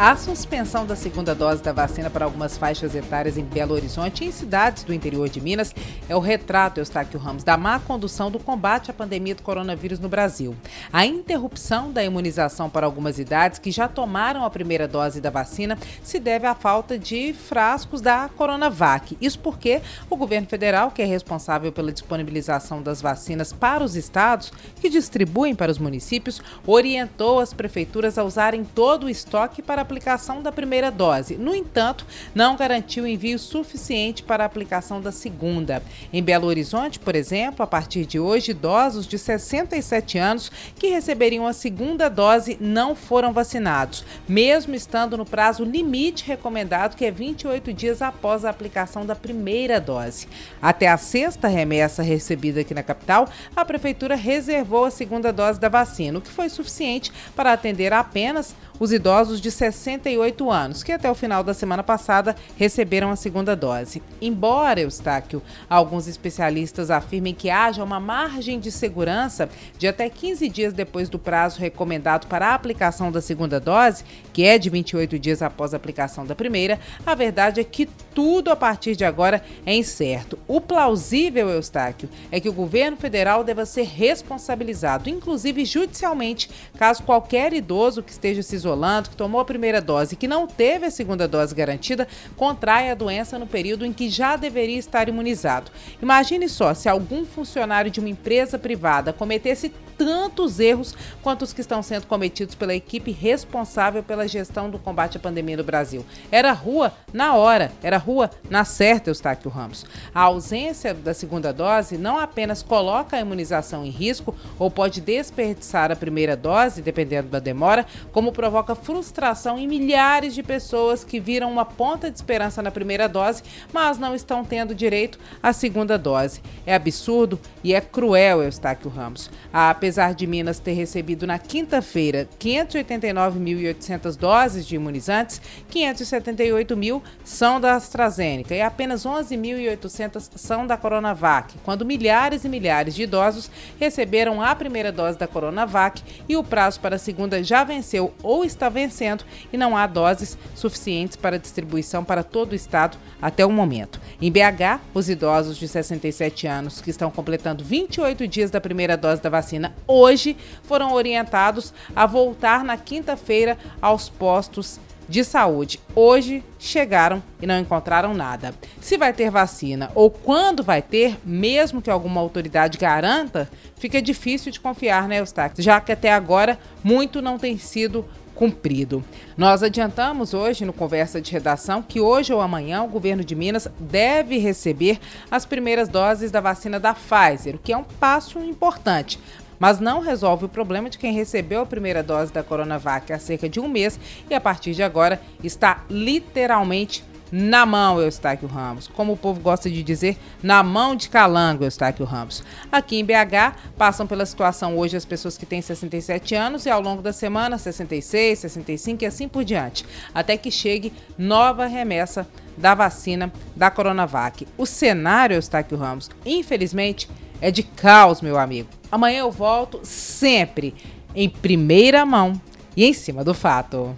A suspensão da segunda dose da vacina para algumas faixas etárias em Belo Horizonte e em cidades do interior de Minas é o retrato, Eustáquio Ramos, da má condução do combate à pandemia do coronavírus no Brasil. A interrupção da imunização para algumas idades que já tomaram a primeira dose da vacina se deve à falta de frascos da Coronavac. Isso porque o governo federal, que é responsável pela disponibilização das vacinas para os estados, que distribuem para os municípios, orientou as prefeituras a usarem todo o estoque para aplicação da primeira dose. No entanto, não garantiu envio suficiente para a aplicação da segunda. Em Belo Horizonte, por exemplo, a partir de hoje, idosos de 67 anos que receberiam a segunda dose não foram vacinados, mesmo estando no prazo limite recomendado, que é 28 dias após a aplicação da primeira dose. Até a sexta remessa recebida aqui na capital, a prefeitura reservou a segunda dose da vacina, o que foi suficiente para atender apenas os idosos de 68 anos, que até o final da semana passada receberam a segunda dose. Embora, Eustáquio, alguns especialistas afirmem que haja uma margem de segurança de até 15 dias depois do prazo recomendado para a aplicação da segunda dose, que é de 28 dias após a aplicação da primeira, a verdade é que tudo a partir de agora é incerto. O plausível, Eustáquio, é que o governo federal deva ser responsabilizado, inclusive judicialmente, caso qualquer idoso que esteja se isolando, que tomou a primeira dose e que não teve a segunda dose garantida, contrai a doença no período em que já deveria estar imunizado. Imagine só se algum funcionário de uma empresa privada cometesse tantos erros quanto os que estão sendo cometidos pela equipe responsável pela gestão do combate à pandemia no Brasil. Era rua na hora, era rua na certa, Eustáquio Ramos. A ausência da segunda dose não apenas coloca a imunização em risco ou pode desperdiçar a primeira dose, dependendo da demora, como provoca frustração em milhares de pessoas que viram uma ponta de esperança na primeira dose, mas não estão tendo direito à segunda dose. É absurdo e é cruel, Eustáquio Ramos. A apesar de Minas ter recebido na quinta-feira 589.800 doses de imunizantes, 578 mil são da AstraZeneca e apenas 11.800 são da Coronavac, quando milhares e milhares de idosos receberam a primeira dose da Coronavac e o prazo para a segunda já venceu ou está vencendo e não há doses suficientes para distribuição para todo o estado até o momento. Em BH, os idosos de 67 anos que estão completando 28 dias da primeira dose da vacina hoje foram orientados a voltar na quinta-feira aos postos de saúde. Hoje chegaram e não encontraram nada. Se vai ter vacina ou quando vai ter, mesmo que alguma autoridade garanta, fica difícil de confiar, né, Eustáquio? Já que até agora muito não tem sido cumprido. Nós adiantamos hoje no Conversa de Redação que hoje ou amanhã o governo de Minas deve receber as primeiras doses da vacina da Pfizer, o que é um passo importante mas não resolve o problema de quem recebeu a primeira dose da Coronavac há cerca de um mês e a partir de agora está literalmente na mão, Eustáquio Ramos. Como o povo gosta de dizer, na mão de calango, Eustáquio Ramos. Aqui em BH, passam pela situação hoje as pessoas que têm 67 anos e ao longo da semana 66, 65 e assim por diante, até que chegue nova remessa da vacina da Coronavac. O cenário, Eustáquio Ramos, infelizmente, é de caos, meu amigo. Amanhã eu volto sempre em primeira mão e em cima do fato.